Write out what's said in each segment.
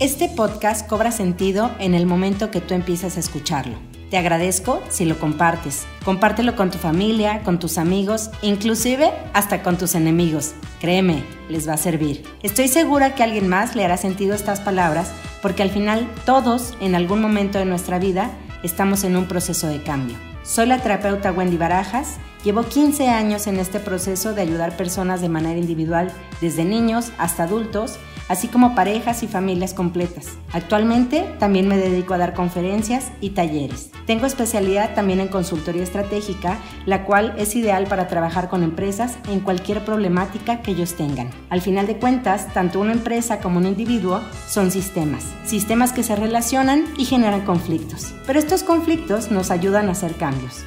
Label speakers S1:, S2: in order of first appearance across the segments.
S1: Este podcast cobra sentido en el momento que tú empiezas a escucharlo. Te agradezco si lo compartes. Compártelo con tu familia, con tus amigos, inclusive hasta con tus enemigos. Créeme, les va a servir. Estoy segura que alguien más le hará sentido estas palabras porque al final todos en algún momento de nuestra vida estamos en un proceso de cambio. Soy la terapeuta Wendy Barajas. Llevo 15 años en este proceso de ayudar personas de manera individual, desde niños hasta adultos, así como parejas y familias completas. Actualmente también me dedico a dar conferencias y talleres. Tengo especialidad también en consultoría estratégica, la cual es ideal para trabajar con empresas en cualquier problemática que ellos tengan. Al final de cuentas, tanto una empresa como un individuo son sistemas, sistemas que se relacionan y generan conflictos. Pero estos conflictos nos ayudan a hacer cambios.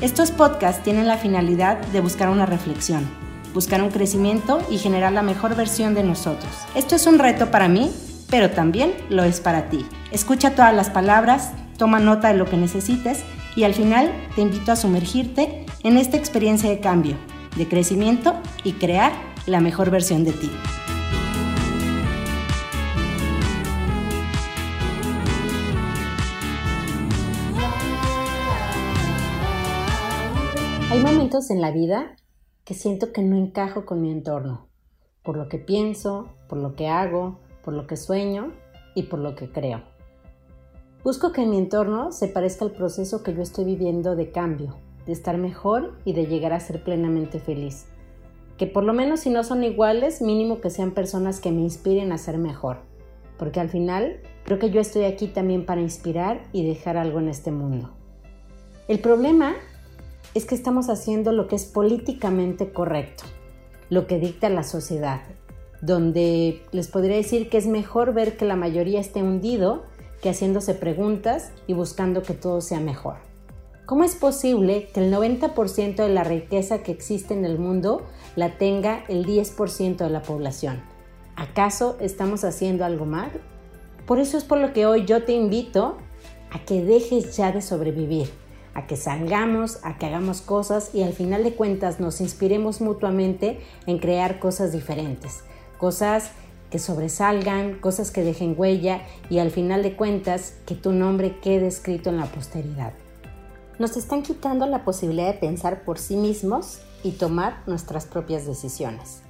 S1: Estos podcasts tienen la finalidad de buscar una reflexión, buscar un crecimiento y generar la mejor versión de nosotros. Esto es un reto para mí, pero también lo es para ti. Escucha todas las palabras, toma nota de lo que necesites y al final te invito a sumergirte en esta experiencia de cambio, de crecimiento y crear la mejor versión de ti. Hay momentos en la vida que siento que no encajo con mi entorno, por lo que pienso, por lo que hago, por lo que sueño y por lo que creo. Busco que mi entorno se parezca al proceso que yo estoy viviendo de cambio, de estar mejor y de llegar a ser plenamente feliz. Que por lo menos si no son iguales, mínimo que sean personas que me inspiren a ser mejor. Porque al final creo que yo estoy aquí también para inspirar y dejar algo en este mundo. El problema es que estamos haciendo lo que es políticamente correcto, lo que dicta la sociedad, donde les podría decir que es mejor ver que la mayoría esté hundido que haciéndose preguntas y buscando que todo sea mejor. ¿Cómo es posible que el 90% de la riqueza que existe en el mundo la tenga el 10% de la población? ¿Acaso estamos haciendo algo mal? Por eso es por lo que hoy yo te invito a que dejes ya de sobrevivir a que salgamos, a que hagamos cosas y al final de cuentas nos inspiremos mutuamente en crear cosas diferentes, cosas que sobresalgan, cosas que dejen huella y al final de cuentas que tu nombre quede escrito en la posteridad. Nos están quitando la posibilidad de pensar por sí mismos y tomar nuestras propias decisiones.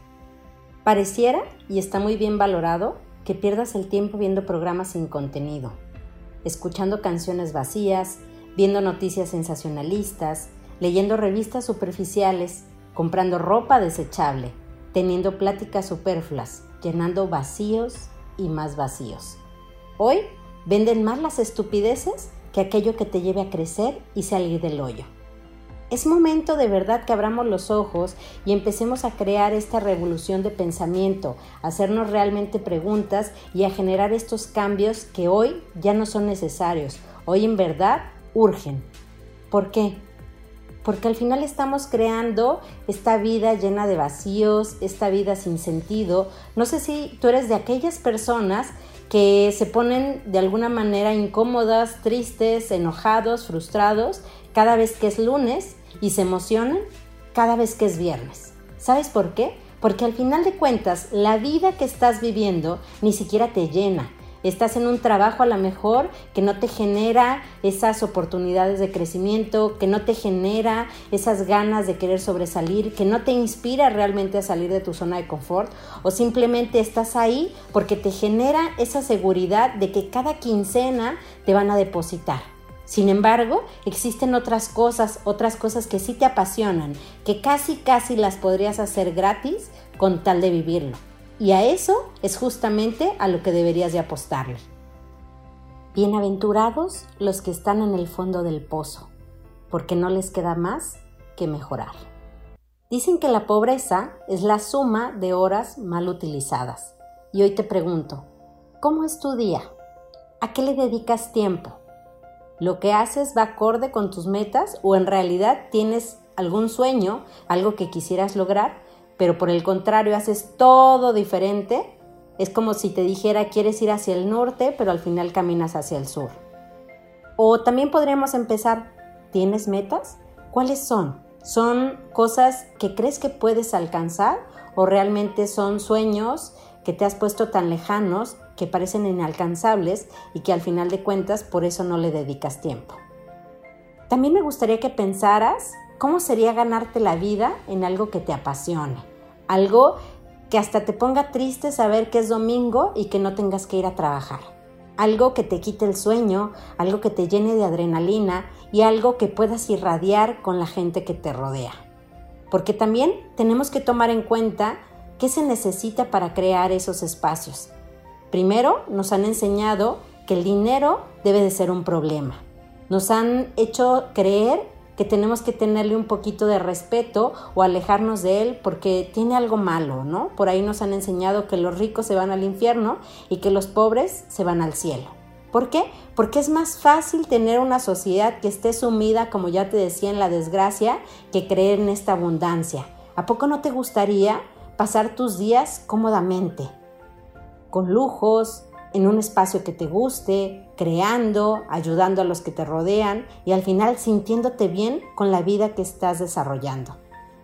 S1: Pareciera, y está muy bien valorado, que pierdas el tiempo viendo programas sin contenido, escuchando canciones vacías, viendo noticias sensacionalistas, leyendo revistas superficiales, comprando ropa desechable, teniendo pláticas superfluas, llenando vacíos y más vacíos. Hoy venden más las estupideces que aquello que te lleve a crecer y salir del hoyo. Es momento de verdad que abramos los ojos y empecemos a crear esta revolución de pensamiento, a hacernos realmente preguntas y a generar estos cambios que hoy ya no son necesarios. Hoy en verdad urgen. ¿Por qué? Porque al final estamos creando esta vida llena de vacíos, esta vida sin sentido. No sé si tú eres de aquellas personas que se ponen de alguna manera incómodas, tristes, enojados, frustrados cada vez que es lunes y se emocionan cada vez que es viernes. ¿Sabes por qué? Porque al final de cuentas la vida que estás viviendo ni siquiera te llena, Estás en un trabajo a lo mejor que no te genera esas oportunidades de crecimiento, que no te genera esas ganas de querer sobresalir, que no te inspira realmente a salir de tu zona de confort o simplemente estás ahí porque te genera esa seguridad de que cada quincena te van a depositar. Sin embargo, existen otras cosas, otras cosas que sí te apasionan, que casi casi las podrías hacer gratis con tal de vivirlo. Y a eso es justamente a lo que deberías de apostarle. Bienaventurados los que están en el fondo del pozo, porque no les queda más que mejorar. Dicen que la pobreza es la suma de horas mal utilizadas. Y hoy te pregunto, ¿cómo es tu día? ¿A qué le dedicas tiempo? ¿Lo que haces va acorde con tus metas o en realidad tienes algún sueño, algo que quisieras lograr, pero por el contrario haces todo diferente, es como si te dijera quieres ir hacia el norte, pero al final caminas hacia el sur. O también podríamos empezar, ¿tienes metas? ¿Cuáles son? ¿Son cosas que crees que puedes alcanzar o realmente son sueños que te has puesto tan lejanos que parecen inalcanzables y que al final de cuentas por eso no le dedicas tiempo. También me gustaría que pensaras cómo sería ganarte la vida en algo que te apasione, algo que hasta te ponga triste saber que es domingo y que no tengas que ir a trabajar, algo que te quite el sueño, algo que te llene de adrenalina y algo que puedas irradiar con la gente que te rodea. Porque también tenemos que tomar en cuenta qué se necesita para crear esos espacios. Primero, nos han enseñado que el dinero debe de ser un problema. Nos han hecho creer que tenemos que tenerle un poquito de respeto o alejarnos de él porque tiene algo malo, ¿no? Por ahí nos han enseñado que los ricos se van al infierno y que los pobres se van al cielo. ¿Por qué? Porque es más fácil tener una sociedad que esté sumida, como ya te decía, en la desgracia, que creer en esta abundancia. ¿A poco no te gustaría pasar tus días cómodamente? Con lujos, en un espacio que te guste, creando, ayudando a los que te rodean y al final sintiéndote bien con la vida que estás desarrollando.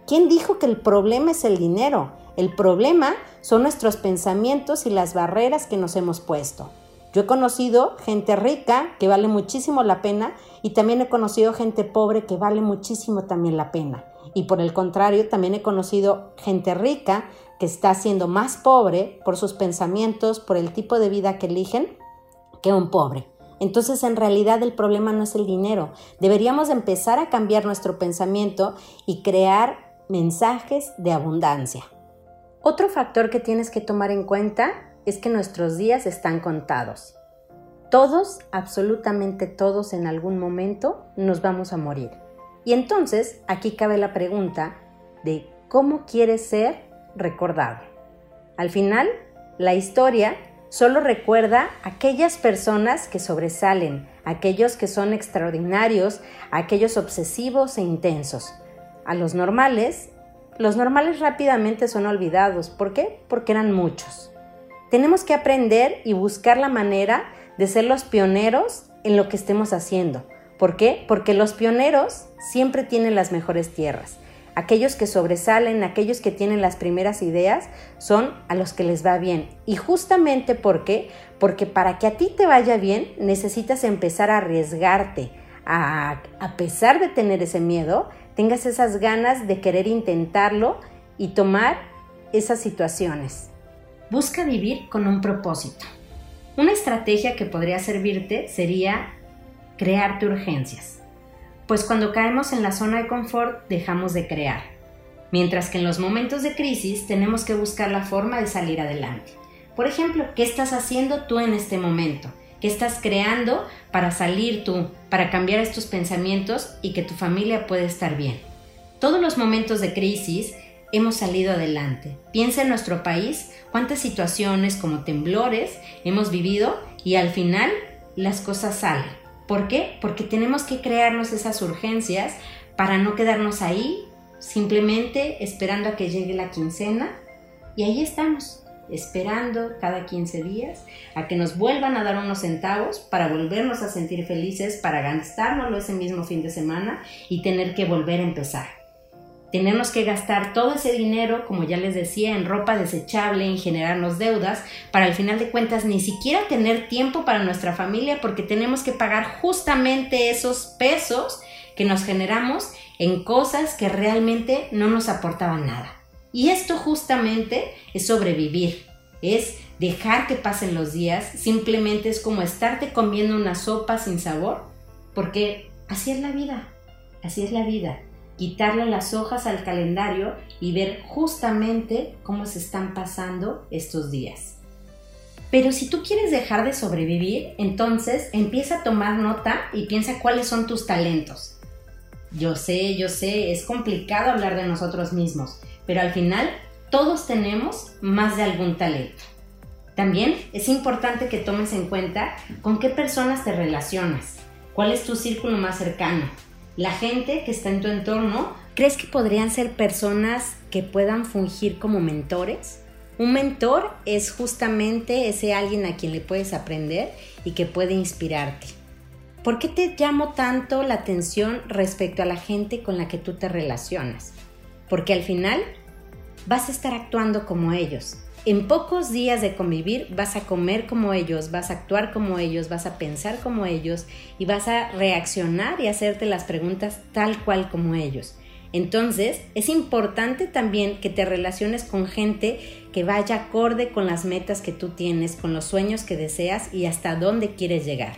S1: ¿Quién dijo que el problema es el dinero? El problema son nuestros pensamientos y las barreras que nos hemos puesto. Yo he conocido gente rica que vale muchísimo la pena y también he conocido gente pobre que vale muchísimo también la pena. Y por el contrario, también he conocido gente rica que está siendo más pobre por sus pensamientos, por el tipo de vida que eligen, que un pobre. Entonces en realidad el problema no es el dinero. Deberíamos empezar a cambiar nuestro pensamiento y crear mensajes de abundancia. Otro factor que tienes que tomar en cuenta es que nuestros días están contados. Todos, absolutamente todos en algún momento nos vamos a morir. Y entonces aquí cabe la pregunta de cómo quieres ser recordado. Al final, la historia solo recuerda aquellas personas que sobresalen, aquellos que son extraordinarios, aquellos obsesivos e intensos. A los normales, los normales rápidamente son olvidados. ¿Por qué? Porque eran muchos. Tenemos que aprender y buscar la manera de ser los pioneros en lo que estemos haciendo. ¿Por qué? Porque los pioneros siempre tienen las mejores tierras aquellos que sobresalen, aquellos que tienen las primeras ideas, son a los que les va bien. Y justamente porque, porque para que a ti te vaya bien, necesitas empezar a arriesgarte, a, a pesar de tener ese miedo, tengas esas ganas de querer intentarlo y tomar esas situaciones. Busca vivir con un propósito. Una estrategia que podría servirte sería crearte urgencias pues cuando caemos en la zona de confort dejamos de crear, mientras que en los momentos de crisis tenemos que buscar la forma de salir adelante. Por ejemplo, ¿qué estás haciendo tú en este momento? ¿Qué estás creando para salir tú, para cambiar estos pensamientos y que tu familia pueda estar bien? Todos los momentos de crisis hemos salido adelante. Piensa en nuestro país cuántas situaciones como temblores hemos vivido y al final las cosas salen. ¿Por qué? Porque tenemos que crearnos esas urgencias para no quedarnos ahí simplemente esperando a que llegue la quincena y ahí estamos, esperando cada 15 días a que nos vuelvan a dar unos centavos para volvernos a sentir felices, para gastárnoslo ese mismo fin de semana y tener que volver a empezar. Tenemos que gastar todo ese dinero, como ya les decía, en ropa desechable, en generarnos deudas, para al final de cuentas ni siquiera tener tiempo para nuestra familia porque tenemos que pagar justamente esos pesos que nos generamos en cosas que realmente no nos aportaban nada. Y esto justamente es sobrevivir, es dejar que pasen los días, simplemente es como estarte comiendo una sopa sin sabor, porque así es la vida, así es la vida quitarle las hojas al calendario y ver justamente cómo se están pasando estos días. Pero si tú quieres dejar de sobrevivir, entonces empieza a tomar nota y piensa cuáles son tus talentos. Yo sé, yo sé, es complicado hablar de nosotros mismos, pero al final todos tenemos más de algún talento. También es importante que tomes en cuenta con qué personas te relacionas, cuál es tu círculo más cercano, la gente que está en tu entorno, ¿crees que podrían ser personas que puedan fungir como mentores? Un mentor es justamente ese alguien a quien le puedes aprender y que puede inspirarte. ¿Por qué te llamo tanto la atención respecto a la gente con la que tú te relacionas? Porque al final vas a estar actuando como ellos. En pocos días de convivir vas a comer como ellos, vas a actuar como ellos, vas a pensar como ellos y vas a reaccionar y hacerte las preguntas tal cual como ellos. Entonces, es importante también que te relaciones con gente que vaya acorde con las metas que tú tienes, con los sueños que deseas y hasta dónde quieres llegar.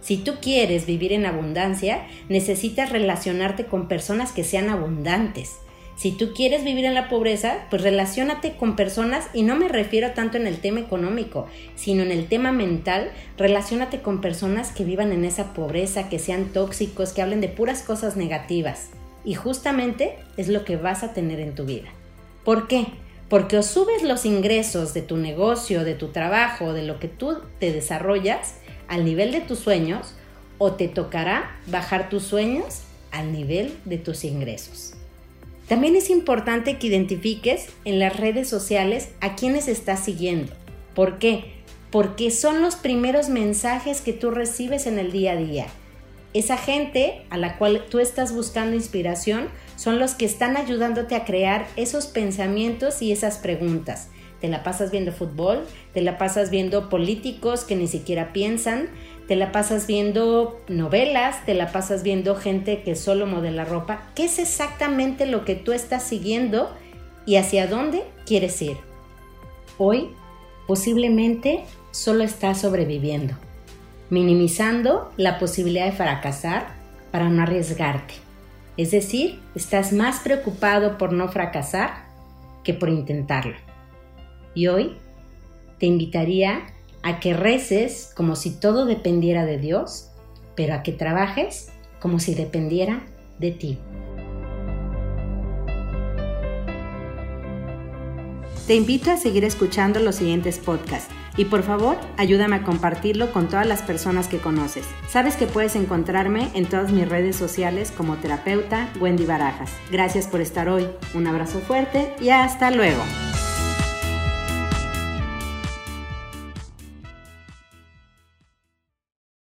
S1: Si tú quieres vivir en abundancia, necesitas relacionarte con personas que sean abundantes. Si tú quieres vivir en la pobreza, pues relacionate con personas, y no me refiero tanto en el tema económico, sino en el tema mental, relacionate con personas que vivan en esa pobreza, que sean tóxicos, que hablen de puras cosas negativas. Y justamente es lo que vas a tener en tu vida. ¿Por qué? Porque o subes los ingresos de tu negocio, de tu trabajo, de lo que tú te desarrollas al nivel de tus sueños, o te tocará bajar tus sueños al nivel de tus ingresos. También es importante que identifiques en las redes sociales a quienes estás siguiendo. ¿Por qué? Porque son los primeros mensajes que tú recibes en el día a día esa gente a la cual tú estás buscando inspiración son los que están ayudándote a crear esos pensamientos y esas preguntas. Te la pasas viendo fútbol, te la pasas viendo políticos que ni siquiera piensan, te la pasas viendo novelas, te la pasas viendo gente que solo modela ropa. ¿Qué es exactamente lo que tú estás siguiendo y hacia dónde quieres ir? Hoy posiblemente solo estás sobreviviendo minimizando la posibilidad de fracasar para no arriesgarte. Es decir, estás más preocupado por no fracasar que por intentarlo. Y hoy te invitaría a que reces como si todo dependiera de Dios, pero a que trabajes como si dependiera de ti. Te invito a seguir escuchando los siguientes podcasts y por favor, ayúdame a compartirlo con todas las personas que conoces. Sabes que puedes encontrarme en todas mis redes sociales como terapeuta Wendy Barajas. Gracias por estar hoy. Un abrazo fuerte y hasta luego.